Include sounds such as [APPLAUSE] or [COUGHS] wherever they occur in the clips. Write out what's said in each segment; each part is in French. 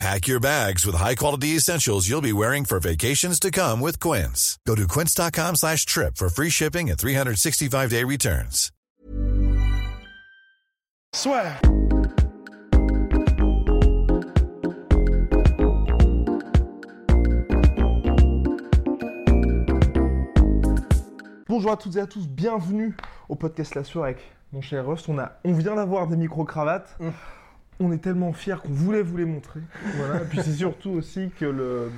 Pack your bags with high-quality essentials you'll be wearing for vacations to come with Quince. Go to quince.com slash trip for free shipping and 365-day returns. Soit. Bonjour à toutes et à tous, bienvenue au podcast La Soirée avec mon cher Rust. On, a, on vient d'avoir des micro-cravates. On est tellement fiers qu'on voulait vous les montrer. Voilà. Et puis c'est surtout aussi que le,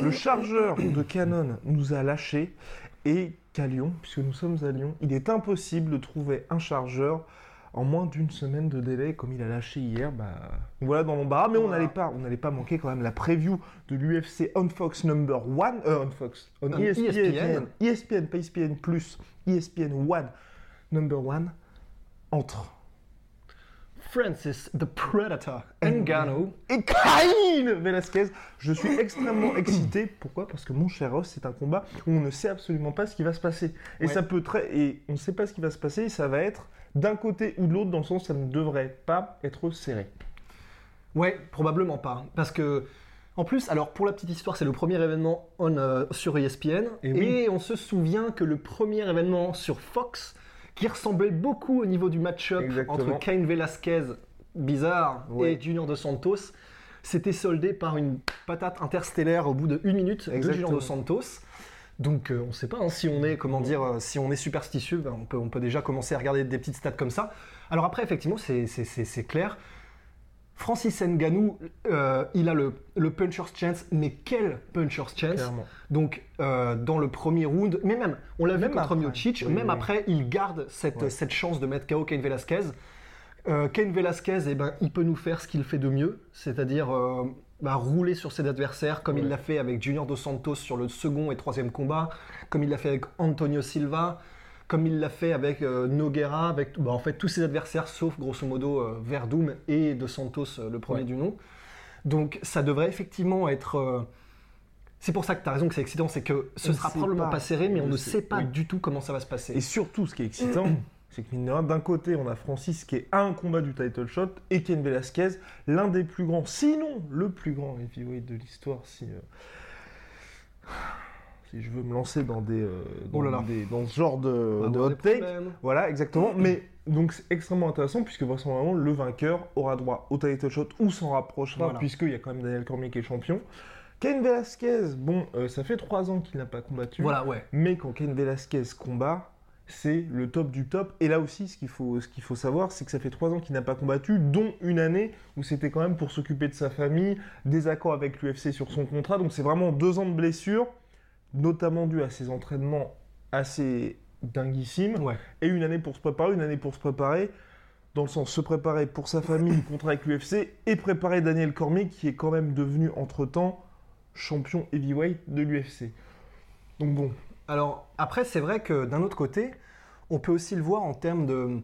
le chargeur de Canon nous a lâché et qu'à Lyon, puisque nous sommes à Lyon, il est impossible de trouver un chargeur en moins d'une semaine de délai, comme il a lâché hier. Bah, voilà dans l'embarras, mais on n'allait pas, on n'allait pas manquer quand même la preview de l'UFC on Fox Number One, euh, on Fox, on ESPN, ESPN. ESPN, pas ESPN plus, ESPN One Number One entre Francis the Predator Ngannou. et Cain Velasquez. Je suis extrêmement excité. Pourquoi? Parce que mon cher Ross, c'est un combat où on ne sait absolument pas ce qui va se passer. Et Ouais. ça peut très. Et on ne sait pas ce qui va se passer. Et ça va être d'un côté ou de l'autre, dans le sens où ça ne devrait pas être serré. Ouais, probablement pas. Parce que, en plus, alors pour la petite histoire, c'est le premier événement on, euh, sur ESPN. Et on se souvient que le premier événement sur Fox, qui ressemblait beaucoup au niveau du match-up entre Cain Velasquez, bizarre, Ouais. et Junior Dos Santos, s'était soldé par une patate interstellaire au bout de une minute de. Junior Dos Santos. Donc euh, on ne sait pas hein, si on est comment dire euh, si on est superstitieux, ben, on, peut, on peut déjà commencer à regarder des petites stats comme ça. Alors après effectivement c'est clair. Francis Ngannou, euh, il a le, le puncher's chance, mais quel puncher's chance? Clairement. Donc euh, dans le premier round, mais même, on l'a vu Même contre après. Miocic, Oui, même oui. après, il garde cette, Ouais. cette chance de mettre KO Cain Velasquez. Euh, Cain Velasquez, eh ben, il peut nous faire ce qu'il fait de mieux, c'est-à-dire euh, bah, rouler sur ses adversaires, comme il l'a fait avec Junior Dos Santos sur le second et troisième combat, comme il l'a fait avec Antonio Silva, comme il l'a fait avec euh, Nogueira, avec bah, en fait tous ses adversaires, sauf grosso modo euh, Verdum et Dos Santos, euh, le premier Ouais. du nom. Donc ça devrait effectivement être... c'est pour ça que tu as raison que c'est excitant, c'est que ce On sera probablement pas. pas, serré, mais on ne sait pas oui. du tout comment ça va se passer. Et surtout, ce qui est excitant, [COUGHS] c'est que mine de rien, d'un côté, on a Francis qui est à un combat du title shot et Ken Velasquez, l'un des plus grands, sinon le plus grand heavyweight de l'histoire, si, euh, si je veux me lancer dans, des, euh, dans, Oh là là. des- dans ce genre de, hot des take. problèmes. Voilà, exactement. Mais donc c'est extrêmement intéressant puisque vraisemblablement le vainqueur aura droit au title shot ou s'en rapprochera Voilà. puisqu'il y a quand même Daniel Cormier qui est champion. Ken Velasquez, bon, euh, ça fait trois ans qu'il n'a pas combattu. Voilà, ouais. Mais quand Ken Velasquez combat, c'est le top du top. Et là aussi, ce qu'il faut, ce qu'il faut savoir, c'est que ça fait trois ans qu'il n'a pas combattu, dont une année où c'était quand même pour s'occuper de sa famille, des accords avec l'UFC sur son contrat. Donc c'est vraiment deux ans de blessure, notamment dû à ses entraînements assez dinguissimes, Ouais. et une année pour se préparer, une année pour se préparer. Dans le sens se préparer pour sa famille, le contrat avec l'UFC, et préparer Daniel Cormier, qui est quand même devenu entre-temps champion heavyweight de l'UFC. Donc bon, Alors après, c'est vrai que d'un autre côté, on peut aussi le voir en termes de...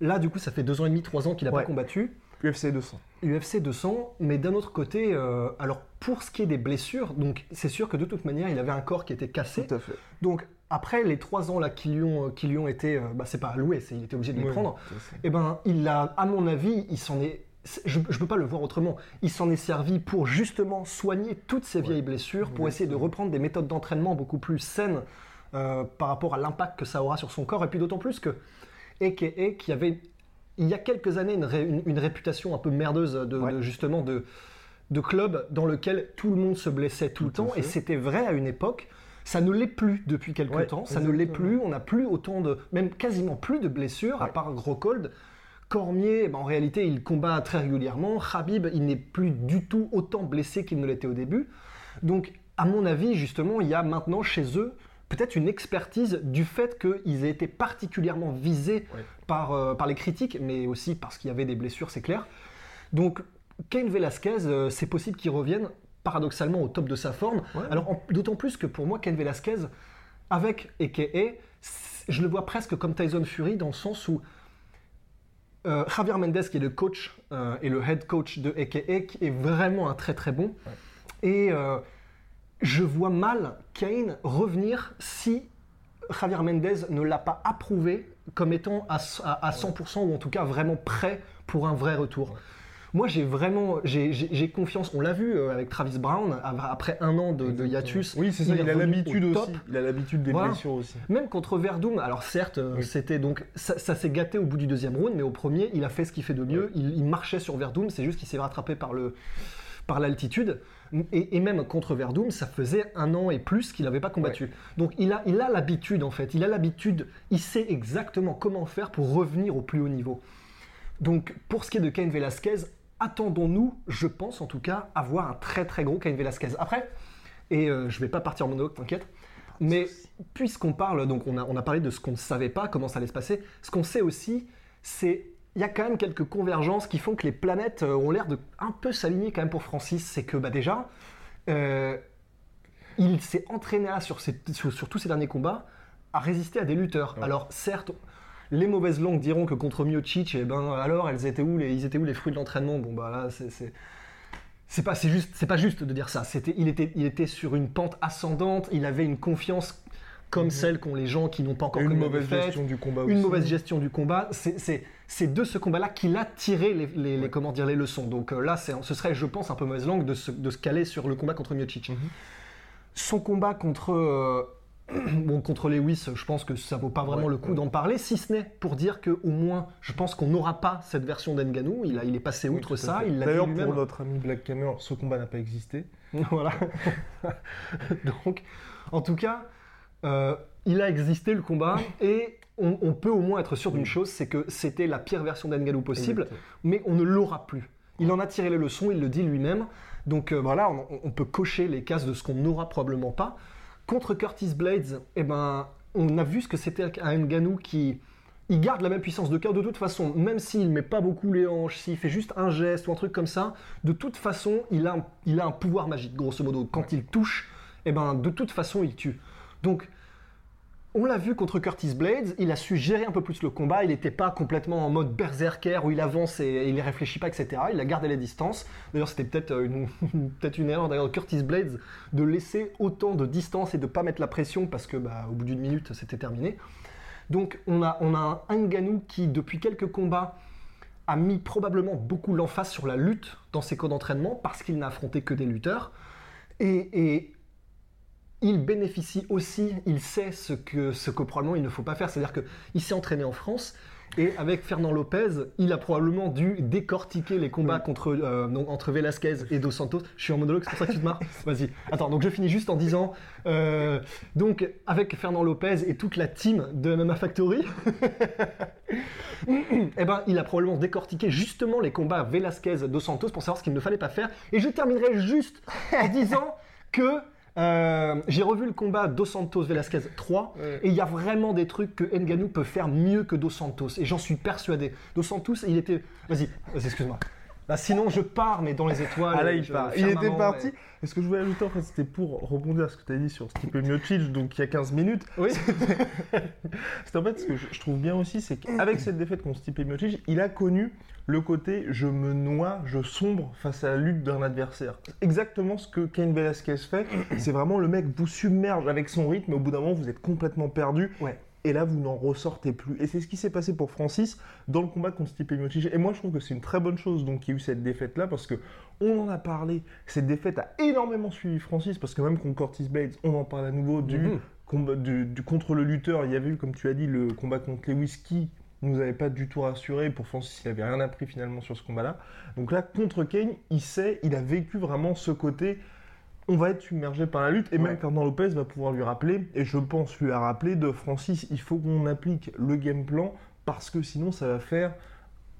Là, du coup, ça fait deux ans et demi, trois ans qu'il n'a Ouais. pas combattu. UFC 200. UFC 200, mais d'un autre côté, euh, alors pour ce qui est des blessures, donc c'est sûr que de toute manière, il avait un corps qui était cassé. Tout à fait. Donc après les trois ans là qui lui ont, qui lui ont été, euh, bah, c'est pas alloué, c'est il était obligé de les Ouais, prendre. fait. Eh ben, il a, à mon avis, il s'en est. Je ne peux pas le voir autrement. Il s'en est servi pour justement soigner toutes ces vieilles blessures, pour essayer de reprendre des méthodes d'entraînement beaucoup plus saines euh, par rapport à l'impact que ça aura sur son corps. Et puis d'autant plus que A.K.A. qui avait, il y a quelques années, une, ré- une- une réputation un peu merdeuse de, Ouais. de- justement de, de club dans lequel tout le monde se blessait tout, le Tout temps. fait. Et c'était vrai à une époque. Ça ne l'est plus depuis quelques Ouais, temps. Ça ne l'est plus. On n'a plus autant de, même quasiment plus de blessures, à part Gros Cold. Cormier, ben, en réalité, il combat très régulièrement. Khabib, il n'est plus du tout autant blessé qu'il ne l'était au début. Donc, à mon avis, justement, il y a maintenant chez eux peut-être une expertise du fait qu'ils aient été particulièrement visés Ouais. Par, euh, par les critiques, mais aussi parce qu'il y avait des blessures, c'est clair. Donc, Cain Velasquez, euh, c'est possible qu'il revienne paradoxalement au top de sa forme. Ouais. Alors, d'autant plus que pour moi, Cain Velasquez, avec AKA, c'est- je le vois presque comme Tyson Fury dans le sens où euh, Javier Mendes, qui est le coach euh, et le head coach de AKA, qui est vraiment un très très bon. Et euh, je vois mal Kane revenir si Javier Mendes ne l'a pas approuvé comme étant à, à- à 100% ou en tout cas vraiment prêt pour un vrai retour. Moi, j'ai vraiment, j'ai confiance. On l'a vu euh, avec Travis Brown après un an de, de hiatus. Oui, c'est ça, il, a l'habitude au aussi. Il a l'habitude des Voilà. blessures aussi. Même contre Verdum, alors certes, euh, Oui. c'était donc ça, ça s'est gâté au bout du deuxième round, mais au premier, il a fait ce qu'il fait de mieux. Il, il marchait sur Verdum, c'est juste qu'il s'est rattrapé par le par l'altitude. Et, et même contre Verdum, ça faisait un an et plus qu'il n'avait pas combattu. Donc il a il a l'habitude en fait, il a l'habitude, il sait exactement comment faire pour revenir au plus haut niveau. Donc pour ce qui est de Cain Velasquez, attendons-nous, je pense en tout cas, avoir un très très gros Cain Velasquez. Après, et euh, je vais pas partir en monologue, t'inquiète. Mais puisqu'on parle, donc on a, on a parlé de ce qu'on ne savait pas, comment ça allait se passer, ce qu'on sait aussi, c'est il y a quand même quelques convergences qui font que les planètes euh, ont l'air de un peu s'aligner quand même pour Francis. C'est que bah, déjà, euh, il s'est entraîné là sur, ces- sur- sur tous ces derniers combats à résister à des lutteurs. Ouais. Alors certes, les mauvaises langues diront que contre Miocic, eh ben alors elles étaient où les, ils étaient où les fruits de l'entraînement? Bon bah là c'est c'est- c'est pas c'est juste c'est pas juste de dire ça. C'était il était il était sur une pente ascendante. Il avait une confiance comme celle qu'ont les gens qui n'ont pas encore une mauvaise gestion du combat une aussi. mauvaise gestion du combat. C'est- de ce combat-là qu'il a tiré les, les- les- comment dire, les leçons. Donc euh, là, ce serait, je pense, un peu mauvaise langue de se, de se caler sur le combat contre Miocic. Mhm. Son combat contre, euh, [CLEARS THROAT] bon, contre Lewis, je pense que ça vaut pas vraiment Ouais, le coup ouais. d'en parler, si ce n'est pour dire que au moins, je pense qu'on n'aura pas cette version d'Enganou. Il, a- il est passé outre ça. D'ailleurs, pour notre ami Black Hammer, ce combat n'a pas existé. [LAUGHS] voilà. [LAUGHS] Donc, en tout cas, euh, il a existé le combat et on, on peut au moins être sûr d'une chose, c'est que c'était la pire version d'Engalou possible, Exactement. mais on ne l'aura plus. Il en a tiré les leçons, il le dit lui-même. Donc euh, voilà, on, on peut cocher les cases de ce qu'on n'aura probablement pas. Contre Curtis Blades, eh ben, on a vu ce que c'était un Nganou qui il garde la même puissance de cœur de toute façon, même s'il met pas beaucoup les hanches, s'il fait juste un geste ou un truc comme ça, de toute façon, il a un, il a un pouvoir magique, grosso modo. Quand il touche, eh ben, de toute façon, il tue. Donc, on l'a vu contre Curtis Blades, il a su gérer un peu plus le combat, il n'était pas complètement en mode berserker où il avance et, il ne réfléchit pas, etc. Il a gardé les distances. D'ailleurs, c'était peut-être euh, une, [LAUGHS] peut-une une erreur d'ailleurs de Curtis Blades de laisser autant de distance et de pas mettre la pression parce que bah, au bout d'une minute, c'était terminé. Donc, on a, un Ngannou qui, depuis quelques combats, a mis probablement beaucoup l'emphase sur la lutte dans ses cours d'entraînement parce qu'il n'a affronté que des lutteurs. Et il bénéficie aussi, il sait ce que, ce que probablement il ne faut pas faire. C'est-à-dire qu'il s'est entraîné en France et avec Fernand Lopez, il a probablement dû décortiquer les combats contre, euh, entre Velasquez et Dos Santos. Je suis en monologue, c'est pour ça que tu te marres [LAUGHS] Vas-y. Attends, donc je finis juste en disant euh, donc avec Fernand Lopez et toute la team de MMA Factory, [LAUGHS] eh ben, il a probablement décortiqué justement les combats Velasquez-Dos Santos pour savoir ce qu'il ne fallait pas faire. Et je terminerai juste en disant [LAUGHS] que euh, j'ai revu le combat Dos Santos-Velasquez 3 Ouais. et il y a vraiment des trucs que Ngannou peut faire mieux que Dos Santos et j'en suis persuadé. Dos Santos, il était. Vas-y, excuse-moi. Bah, sinon, je pars, mais dans les étoiles. Ah là, il je- part. Il était parti. et- Et ce que je voulais ajouter, en fait, c'était pour rebondir à ce que tu as dit sur Stipe Miocic, donc il y a 15 minutes. Oui. [LAUGHS] C'est en fait ce que je, je trouve bien aussi, c'est qu'avec cette défaite contre Stipe Miocic, il a connu le côté je me noie, je sombre face à la lutte d'un adversaire. Exactement ce que Cain Velasquez fait. [CLEARS THROAT] C'est vraiment le mec vous submerge avec son rythme, au bout d'un moment, vous êtes complètement perdu. Ouais. Et là, vous n'en ressortez plus. Et c'est ce qui s'est passé pour Francis dans le combat contre Stipe Miocic. Et moi, je trouve que c'est une très bonne chose donc qu'il y ait eu cette défaite-là parce que on en a parlé. Cette défaite a énormément suivi Francis parce que même contre Curtis Blades, on en parle à nouveau du, combat, du, du contre le lutteur. Il y avait eu, comme tu as dit, le combat contre Lewis nous avait pas du tout rassuré. Pour Francis, il avait rien appris finalement sur ce combat-là. Donc là, contre Kane, il sait, il a vécu vraiment ce côté. On va être submergé par la lutte et Ouais. même Fernand Lopez va pouvoir lui rappeler, et je pense lui a rappelé de Francis, il faut qu'on applique le game plan parce que sinon ça va faire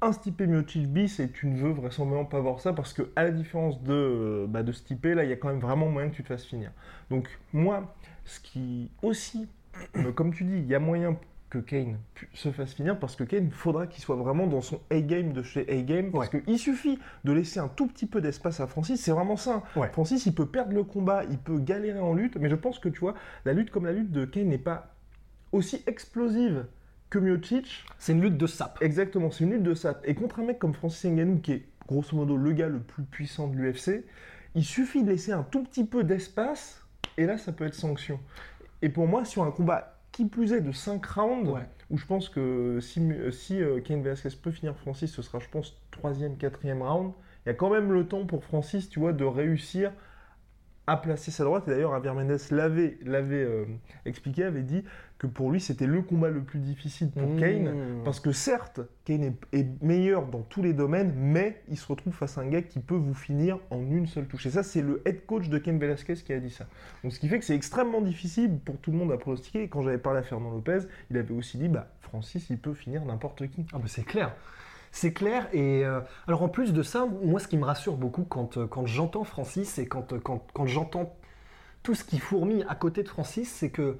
un Stipe Miocic bis et tu ne veux vraisemblablement pas voir ça parce que à la différence de, euh, bah, de Stipe, là il y a quand même vraiment moyen que tu te fasses finir. Donc moi, ce qui aussi, [CLEARS THROAT] comme tu dis, il y a moyen que Kane se fasse finir parce que Kane faudra qu'il soit vraiment dans son A-game de chez A-game parce qu'il suffit de laisser un tout petit peu d'espace à Francis, c'est vraiment ça. Ouais. Francis il peut perdre le combat, il peut galérer en lutte, mais je pense que tu vois, la lutte comme la lutte de Kane n'est pas aussi explosive que Miocic. C'est une lutte de sap. Exactement, c'est une lutte de sap. Et contre un mec comme Francis Ngannou, qui est grosso modo le gars le plus puissant de l'UFC, il suffit de laisser un tout petit peu d'espace, et là, ça peut être sanction. Et pour moi, sur un combat qui plus est de 5 rounds, Ouais. où je pense que si, euh, si euh, Cain Velasquez peut finir Francis, ce sera, je pense, 3e, 4e round. Il y a quand même le temps pour Francis, tu vois, de réussir à placer sa droite. Et d'ailleurs, Javier Mendes l'avait, l'avait euh, expliqué, avait dit que pour lui, c'était le combat le plus difficile pour Mmh. Kane. Parce que certes, Kane est, est meilleur dans tous les domaines, mais il se retrouve face à un gars qui peut vous finir en une seule touche. Et ça, c'est le head coach de Ken Velasquez qui a dit ça. Donc ce qui fait que c'est extrêmement difficile pour tout le monde à pronostiquer. Et quand j'avais parlé à Fernand Lopez, il avait aussi dit, bah, Francis, il peut finir n'importe qui. Ah bah c'est clair. C'est clair. Et euh, alors en plus de ça, moi ce qui me rassure beaucoup quand, euh, quand j'entends Francis et quand, euh, quand, quand j'entends tout ce qui fourmille à côté de Francis, c'est que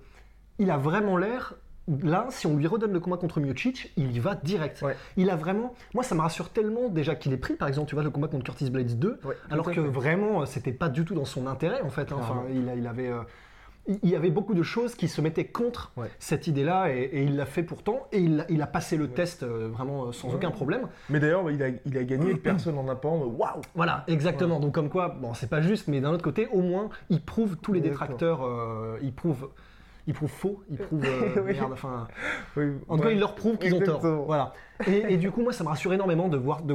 il a vraiment l'air. Là, si on lui redonne le combat contre Miocic, il y va direct. Ouais. Il a vraiment. Moi, ça me rassure tellement déjà qu'il est pris, par exemple, tu vois, le combat contre Curtis Blades 2, Ouais, alors que fait. vraiment, c'était pas du tout dans son intérêt, en fait. hein. Enfin, il, a- il avait. euh, il y avait beaucoup de choses qui se mettaient contre Ouais. cette idée-là et, et il l'a fait pourtant et il, a- il a passé le test euh, vraiment euh, sans Ouais. aucun problème. Mais d'ailleurs, il a, il a gagné, [CLEARS THROAT] personne en a pas waouh Voilà, exactement. Donc comme quoi, bon, c'est pas juste, mais d'un autre côté, au moins, il prouve tous les détracteurs, euh, il prouve, il prouve faux, il prouve euh, [LAUGHS] Oui. merde. Enfin, Oui, en tout cas, il leur prouve qu'ils ont tort. Voilà. Et, et du coup, moi, ça me rassure énormément de voir, de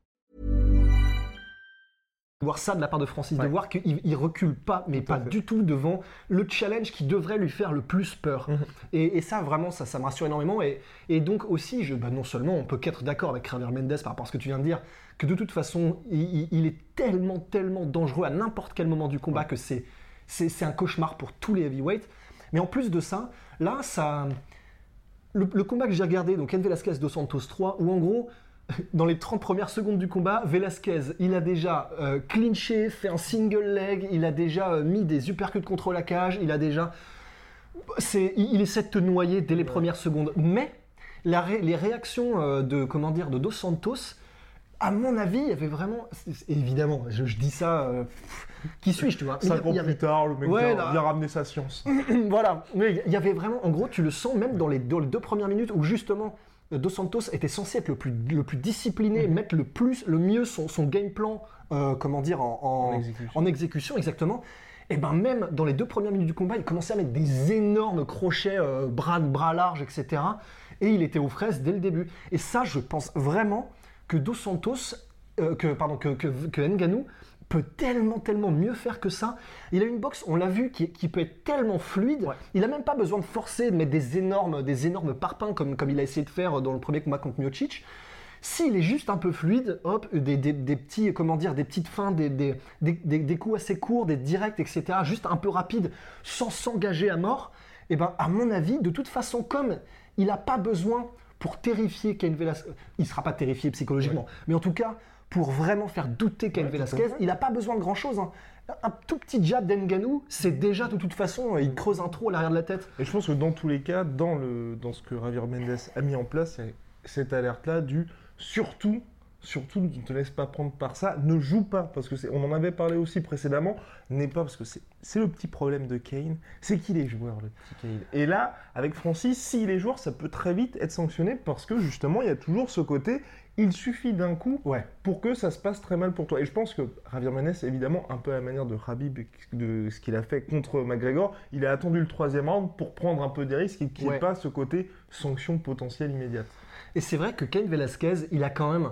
Voir ça de la part de Francis, de voir qu'il il recule pas, mais Tout pas du tout devant le challenge qui devrait lui faire le plus peur. Mhm. Et, et ça, vraiment, ça, ça me rassure énormément. Et, et donc aussi, je, bah, non seulement on peut qu'être d'accord avec Javier Mendes par rapport à ce que tu viens de dire, que de toute façon, il, est tellement, tellement dangereux à n'importe quel moment du combat que c'est, un cauchemar pour tous les heavyweights. Mais en plus de ça, là, ça, le, le combat que j'ai regardé, donc Ken Velasquez dos Santos 3, où en gros, [LAUGHS] dans les 30 premières secondes du combat, Velasquez, il a déjà euh, clinché, fait un single leg, il a déjà euh, mis des uppercuts contre la cage, il a déjà. C'est, il, il essaie de te noyer dès les premières secondes. Mais la ré- les réactions euh, de, comment dire, de Dos Santos, à mon avis, il y avait vraiment. évidemment, je, je dis ça. pff, qui suis-je, tu vois? Mais il y a- Cinq ans plus tard, le mec Ouais, vient, ramener sa science. [CLEARS THROAT] voilà, mais il y avait vraiment, en gros, tu le sens même dans les, dans les deux premières minutes où justement Dos Santos était censé être le plus, le plus discipliné, Mhm. mettre le plus, le mieux son, son game plan, euh, comment dire, en, en- En exécution. en exécution, exactement. Et ben même dans les deux premières minutes du combat, il commençait à mettre des énormes crochets, euh, bras, bras larges, etc. Et il était aux fraises dès le début. Et ça, je pense vraiment que Dos Santos, euh, que, pardon, que, que, peut tellement, tellement mieux faire que ça. Il a une boxe, on l'a vu, qui, qui peut être tellement fluide. Ouais. Il n'a même pas besoin de forcer, de mettre des énormes, des énormes parpaings comme, comme il a essayé de faire dans le premier combat contre Miocic. S'il est juste un peu fluide, hop, des, des- des petits, comment dire, des petites fins, des, des, coups assez courts, des directs, etc., juste un peu rapide, sans s'engager à mort, et ben, à mon avis, de toute façon, comme il n'a pas besoin pour terrifier Cain Velasquez, il ne sera pas terrifié psychologiquement, mais en tout cas, pour vraiment faire douter Cain Ouais, Velasquez, il n'a pas besoin de grand-chose. hein. Un tout petit jab d'Enganou, c'est déjà de toute façon, il creuse un trou à l'arrière de la tête. Et je pense que dans tous les cas, dans, le, dans ce que Javier Mendes a mis en place, a cette alerte-là du surtout, surtout ne te laisse pas prendre par ça, ne joue pas, parce que c'est, on en avait parlé aussi précédemment, n'est pas, parce que c'est, c'est le petit problème de Kane, c'est qu'il est joueur, le petit Kane. Et là, avec Francis, s'il est joueur, ça peut très vite être sanctionné, parce que justement, il y a toujours ce côté, il suffit d'un coup Ouais. pour que ça se passe très mal pour toi. Et je pense que Javier Mendes, évidemment, un peu à la manière de Habib, de ce qu'il a fait contre McGregor, il a attendu le troisième round pour prendre un peu des risques et qu'il n'y Ouais. ait pas ce côté sanction potentielle immédiate. Et c'est vrai que Cain Velasquez, il a quand même.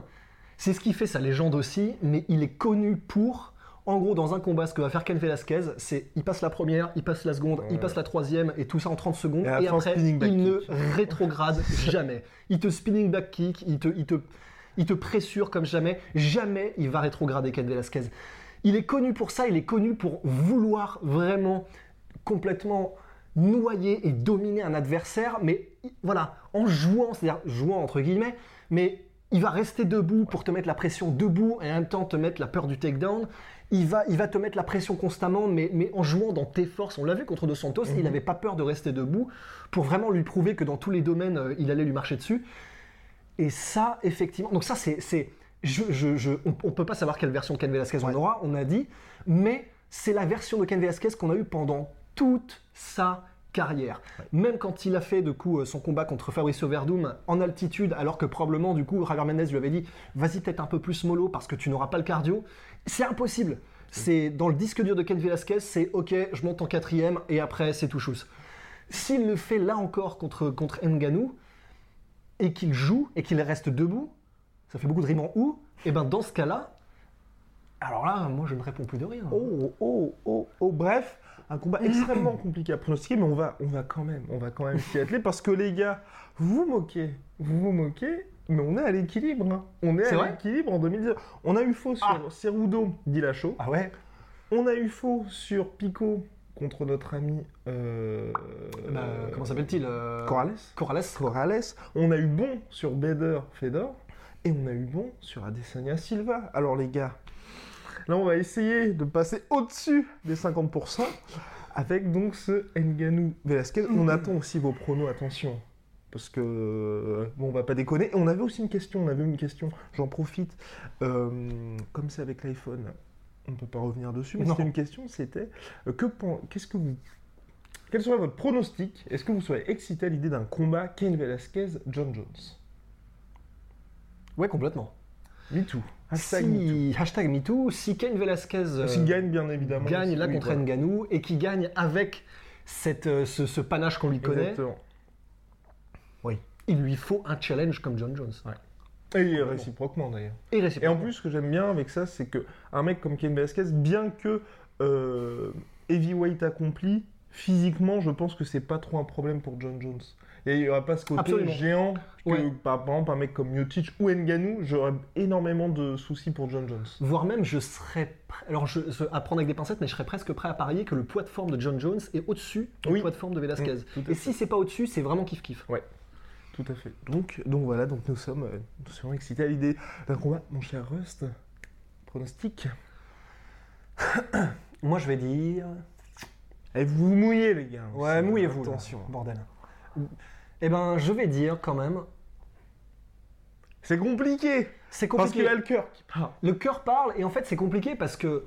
C'est ce qui fait sa légende aussi, mais il est connu pour. En gros, dans un combat, ce que va faire Cain Velasquez, c'est il passe la première, il passe la seconde, il passe la troisième, et tout ça en 30 secondes. Et après, il ne rétrograde [LAUGHS] jamais. Il te spinning back kick, il te, il te, il te pressure comme jamais. Jamais il va rétrograder Cain Velasquez. Il est connu pour ça, il est connu pour vouloir vraiment complètement noyer et dominer un adversaire, mais voilà, en jouant, c'est-à-dire jouant entre guillemets, mais il va rester debout pour te mettre la pression debout et en même temps te mettre la peur du takedown. Il va, il va te mettre la pression constamment, mais, mais en jouant dans tes forces. On l'a vu contre Dos Santos, il n'avait pas peur de rester debout pour vraiment lui prouver que dans tous les domaines, euh, il allait lui marcher dessus. Et ça, effectivement, donc ça, c'est, c'est, je, je- je- on, on peut pas savoir quelle version de Ken Velasquez on aura, on a dit, mais c'est la version de Ken Velasquez qu'on a eue pendant toute sa carrière. Même quand il a fait de coup euh, son combat contre Fabricio Verdum en altitude, alors que probablement du coup Javier Mendez lui avait dit, vas-y peut-être un peu plus mollo parce que tu n'auras pas le cardio, c'est impossible. C'est dans le disque dur de Ken Velasquez, c'est ok, je monte en quatrième et après c'est tout chousse. S'il le fait là encore contre, contre Nganou, et qu'il joue et qu'il reste debout, ça fait beaucoup de rimes en ou, et ben dans ce cas-là, alors là, moi je ne réponds plus de rien. Oh, oh, oh, oh, bref, un combat extrêmement compliqué à pronostiquer, mais on va, on va quand même, on va quand même s'y atteler parce que les gars, vous vous moquez, vous vous moquez, mais on est à l'équilibre. hein. On est, C'est à vrai l'équilibre en 2010. On a eu faux sur Ah. Cerudo Dilacho. Ah ouais On a eu faux sur Pico contre notre ami. Euh, Bah, Comment s'appelle-t-il euh, Corrales. Corrales. Corrales. On a eu bon sur Bader Fedor. Et on a eu bon sur Adesanya Silva. Alors les gars, là on va essayer de passer au-dessus des 50% avec donc ce Nganou Velasquez. On attend aussi vos pronos, attention. Parce que, euh, bon, on va pas déconner. Et on avait aussi une question, on avait une question, j'en profite. Euh, comme c'est avec l'iPhone, on ne peut pas revenir dessus, mais c'était une question, c'était, euh, que pen- qu'est-ce que vous... Quel serait votre pronostic? Est-ce que vous serez excité à l'idée d'un combat Ken Velasquez-John Jones? Ouais, complètement. Me too. Hashtag me too. si, hashtag MeToo, si Ken Velasquez euh, gagne, bien évidemment. gagne là Oui, contre voilà. Nganou et qui gagne avec cette, euh, ce, ce panache qu'on lui connaît, Exactement. oui, il lui faut un challenge comme John Jones. Et réciproquement d'ailleurs. Et, Et en plus, ce que j'aime bien avec ça, c'est que un mec comme Ken Velasquez, bien que euh, heavyweight accompli, physiquement, je pense que c'est pas trop un problème pour John Jones. Et il n'y aura pas ce côté Absolument. géant que, Ouais. par, par exemple, un mec comme Miocic ou Ngannou, j'aurais énormément de soucis pour John Jones. Voire même, je serais. pr- Alors, je, je- à prendre avec des pincettes, mais je serais presque prêt à parier que le poids de forme de John Jones est au-dessus du Oui. poids de forme de Velasquez. Mm, Et si c'est pas au-dessus, c'est vraiment kiff-kiff. Tout à fait. Donc, donc voilà, donc nous sommes, euh, nous sommes excités à l'idée d'un combat. Mon cher Rust, pronostic [COUGHS] Moi, je vais dire. Et vous vous mouillez, les gars. Ouais, mouillez-vous. là, Attention. Bordel. Eh ben, je vais dire quand même. C'est compliqué. C'est Parce compliqué. qu'il a le cœur qui parle. Le cœur parle, et en fait, c'est compliqué parce que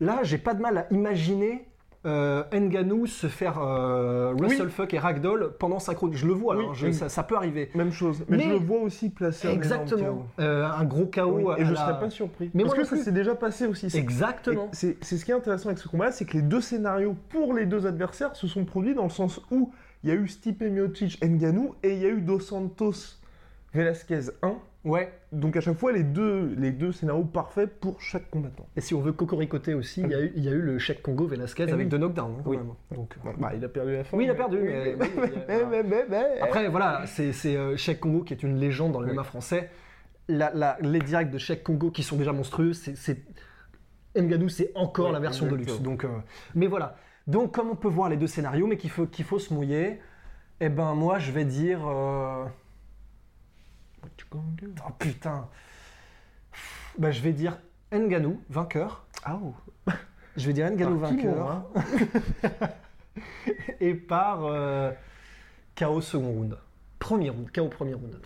là, j'ai pas de mal à imaginer euh, Ngannou se faire euh, Russell Fuck et Ragdoll pendant sa chronique. Je le vois, Oui, hein, je- oui. ça, ça peut arriver. Même chose. Mais, Mais- je le vois aussi énorme Exactement. Euh, un gros chaos. Oui, et je la- serais pas surpris. Mais Parce moi que ça s'est déjà passé aussi. Exactement. c'est ce qui est intéressant avec ce combat, c'est que les deux scénarios pour les deux adversaires se sont produits dans le sens où il y a eu Stipe Miocic Ngannou et il y a eu Dos Santos Velasquez 1. Ouais. Donc à chaque fois les deux, les deux scénarios parfaits pour chaque combattant. Et si on veut cocoricoter aussi, il y, a eu- il y a eu le chèque Congo Velasquez Eh avec oui. deux knockdowns. hein, Oui. Donc, euh, Bah, il a perdu la fin. Oui, il a perdu, mais- Après, voilà, c'est euh, Cheikh Congo qui est une légende dans le Oui. MMA français. La- la- les directs de Cheikh Congo qui sont déjà monstrueux, c'est-. Ngannou, c'est encore la version de luxe. Donc, euh, mais voilà. Donc, comme on peut voir les deux scénarios, mais qu'il faut, qu'il faut se mouiller, eh ben, moi, je vais dire. euh, What you gonna do? Oh putain. Bah, je vais dire Ngannou, vainqueur. Ah, oh. Je vais dire qui, vainqueur. [LAUGHS] Et par euh, KO second round. Premier round, KO premier round.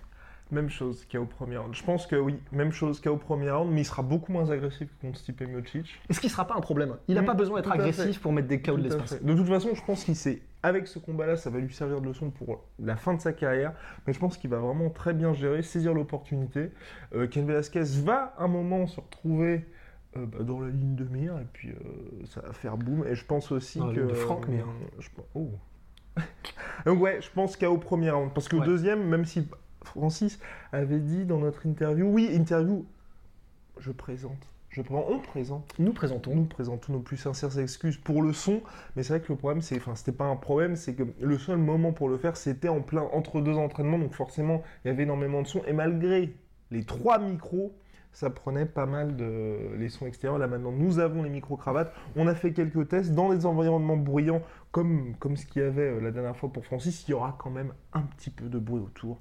Même chose KO premier round. Je pense que oui, même chose KO premier round, mais il sera beaucoup moins agressif que contre Stipe Miocic. Et ce qui ne sera pas un problème. Il n'a Mm, pas besoin d'être agressif fait. pour mettre des KO de l'espace. De toute façon, je pense qu'il sait, avec ce combat-là, ça va lui servir de leçon pour la fin de sa carrière. Mais je pense qu'il va vraiment très bien gérer, saisir l'opportunité. Euh, Ken Velasquez va un moment se retrouver euh, bah, dans la ligne de mire, et puis euh, ça va faire boum. Et je pense aussi Dans la que. ligne de Franck Mir. je oh. [LAUGHS] Donc, ouais, je pense qu'au premier round. Parce qu'au Ouais. deuxième, même si Francis avait dit dans notre interview, oui, interview, je présente. Je prends, on présente. Nous présentons. Nous présentons nos plus sincères excuses pour le son, mais c'est vrai que le problème, c'est, enfin, c'était pas un problème, c'est que le seul moment pour le faire, c'était en plein entre deux entraînements, donc forcément, il y avait énormément de son, et malgré les trois micros, ça prenait pas mal de les sons extérieurs. Là maintenant, nous avons les micro-cravates. On a fait quelques tests dans des environnements bruyants, comme, comme ce qu'il y avait euh, la dernière fois pour Francis. Il y aura quand même un petit peu de bruit autour.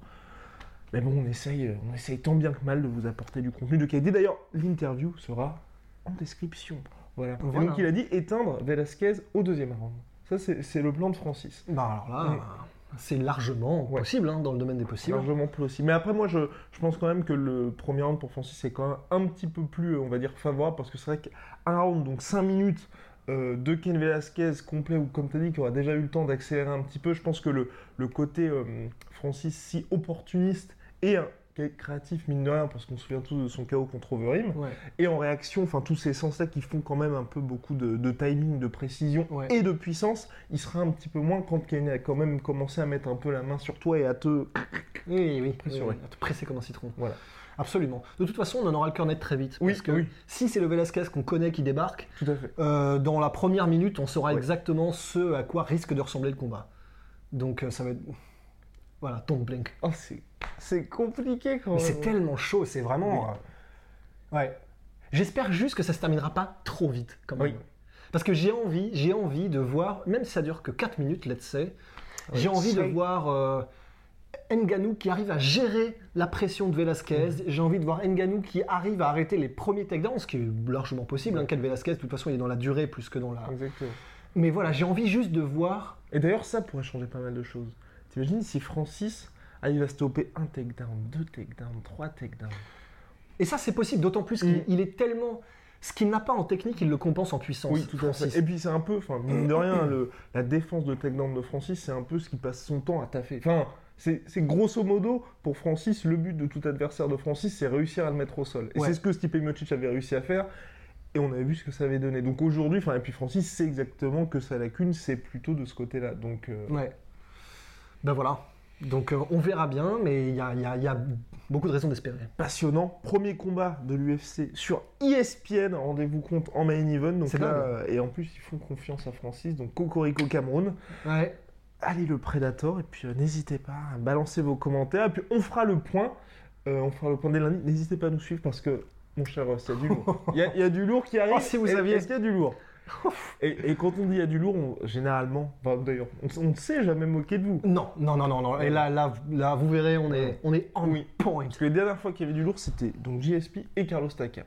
Mais bon, on essaye, euh, on essaye tant bien que mal de vous apporter du contenu de qualité. D'ailleurs, l'interview sera en description. Voilà. Et Voilà. donc il a dit éteindre Velasquez au deuxième round. Ça, c'est le plan de Francis. Bah alors là, c'est largement Ouais. possible hein, dans le domaine des possibles. Largement possible. Mais après, moi, je, je pense quand même que le premier round pour Francis est quand même un petit peu plus, on va dire, favorable parce que c'est vrai qu'un round, donc 5 minutes euh, de Ken Velasquez complet, ou comme tu as dit, qui aura déjà eu le temps d'accélérer un petit peu, je pense que le, le côté euh, Francis si opportuniste et un créatif, mine de rien, parce qu'on se souvient tous de son chaos contre Overeem, Ouais. et en réaction, enfin tous ces sens-là qui font quand même un peu beaucoup de, de timing, de précision Ouais. et de puissance, il sera un petit peu moins quand Kane a quand même commencé à mettre un peu la main sur toi et à te Oui, oui, à te presser comme un citron. Voilà. Absolument. De toute façon, on en aura le cœur net très vite. Oui, parce que oui. si c'est le Velasquez qu'on connaît qui débarque, Tout à fait. euh, dans la première minute, on saura Ouais. exactement ce à quoi risque de ressembler le combat. Donc euh, ça va être... Voilà, don't blink. Oh, c'est, c'est compliqué quand même. c'est tellement chaud, c'est vraiment... euh, Ouais. J'espère juste que ça se terminera pas trop vite, quand même. Oui. Parce que j'ai envie, j'ai envie de voir, même si ça dure que 4 minutes, let's say, j'ai Oui, envie de voir euh, Nganou qui arrive à gérer la pression de Velasquez. Mhm. J'ai envie de voir Nganou qui arrive à arrêter les premiers takedowns, ce qui est largement possible. Hein, Ken Velasquez, de toute façon, il est dans la durée plus que dans la. Exactement. Mais voilà, j'ai envie juste de voir. Et d'ailleurs, ça pourrait changer pas mal de choses. T'imagines si Francis arrive à stopper un takedown, deux takedowns, trois takedowns? Et ça, c'est possible, d'autant plus qu'il Mm. il est tellement. Ce qu'il n'a pas en technique, il le compense en puissance. Oui, tout à fait. Et puis c'est un peu, enfin, mine de [CLEARS THROAT] rien, le, la défense de takedown de Francis, c'est un peu ce qui passe son temps à taffer. Enfin, c'est c'est grosso modo, pour Francis, le but de tout adversaire de Francis, c'est réussir à le mettre au sol. Et Ouais. c'est ce que Stipe Miocic avait réussi à faire. Et on avait vu ce que ça avait donné. Donc aujourd'hui, enfin, et puis Francis sait exactement que sa lacune, c'est plutôt de ce côté-là. Donc, euh, Ouais. Ben voilà. Donc euh, on verra bien, mais il y a, y y beaucoup de raisons d'espérer. passionnant. Premier combat de l'UFC sur ESPN, rendez-vous compte en main event. Donc là, euh, et en plus, ils font confiance à Francis. Donc Cocorico Cameroun. Ouais. Allez le Predator. Et puis euh, n'hésitez pas à balancer vos commentaires. Et puis on fera le point. On fera le point dès lundi. N'hésitez pas à nous suivre parce que, mon cher Ross, il y a du lourd. [LAUGHS] Il y a, il y a du lourd qui arrive. Oh, si vous saviez. Est-ce qu'il y a du lourd? [LAUGHS] et, et quand on dit il y a du lourd, on- généralement, d'ailleurs, on ne s'est jamais moqué de vous. Non, non, non, non, non. Et là, là, là, vous verrez, on est, on est en Oui. point. Parce que les dernières fois qu'il y avait du lourd, c'était donc JSP et Carlos Takam.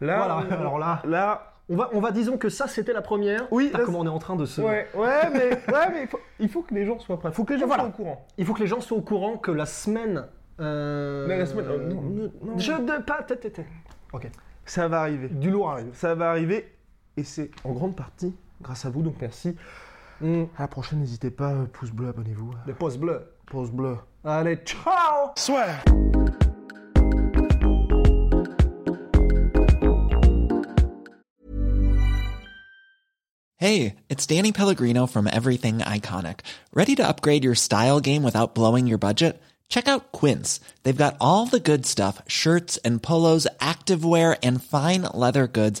Là, Voilà, on- alors là- là, On va, on va, disons que ça, c'était la première. Oui, là, comment on est en train de se. Ouais, ouais, mais, [LAUGHS] ouais, mais il, faut, il faut que les gens soient prêts. Il faut que les gens Voilà. soient au courant. Il faut que les gens soient au courant que la semaine. euh, Mais la semaine. euh, non, non, non. Je de pas. tête, tête, tête. Ok. Ça va arriver. Du lourd arrive. Ça va arriver. Et c'est en grande partie grâce à vous, donc merci. Hmm. À la prochaine, n'hésitez pas, euh, pouce bleu, abonnez-vous. Les pouces bleus. Pouce bleu. Allez, ciao Soit. Hey, it's Danny Pellegrino from Everything Iconic. Ready to upgrade your style game without blowing your budget? Check out Quince. They've got all the good stuff shirts and polos, activewear, and fine leather goods,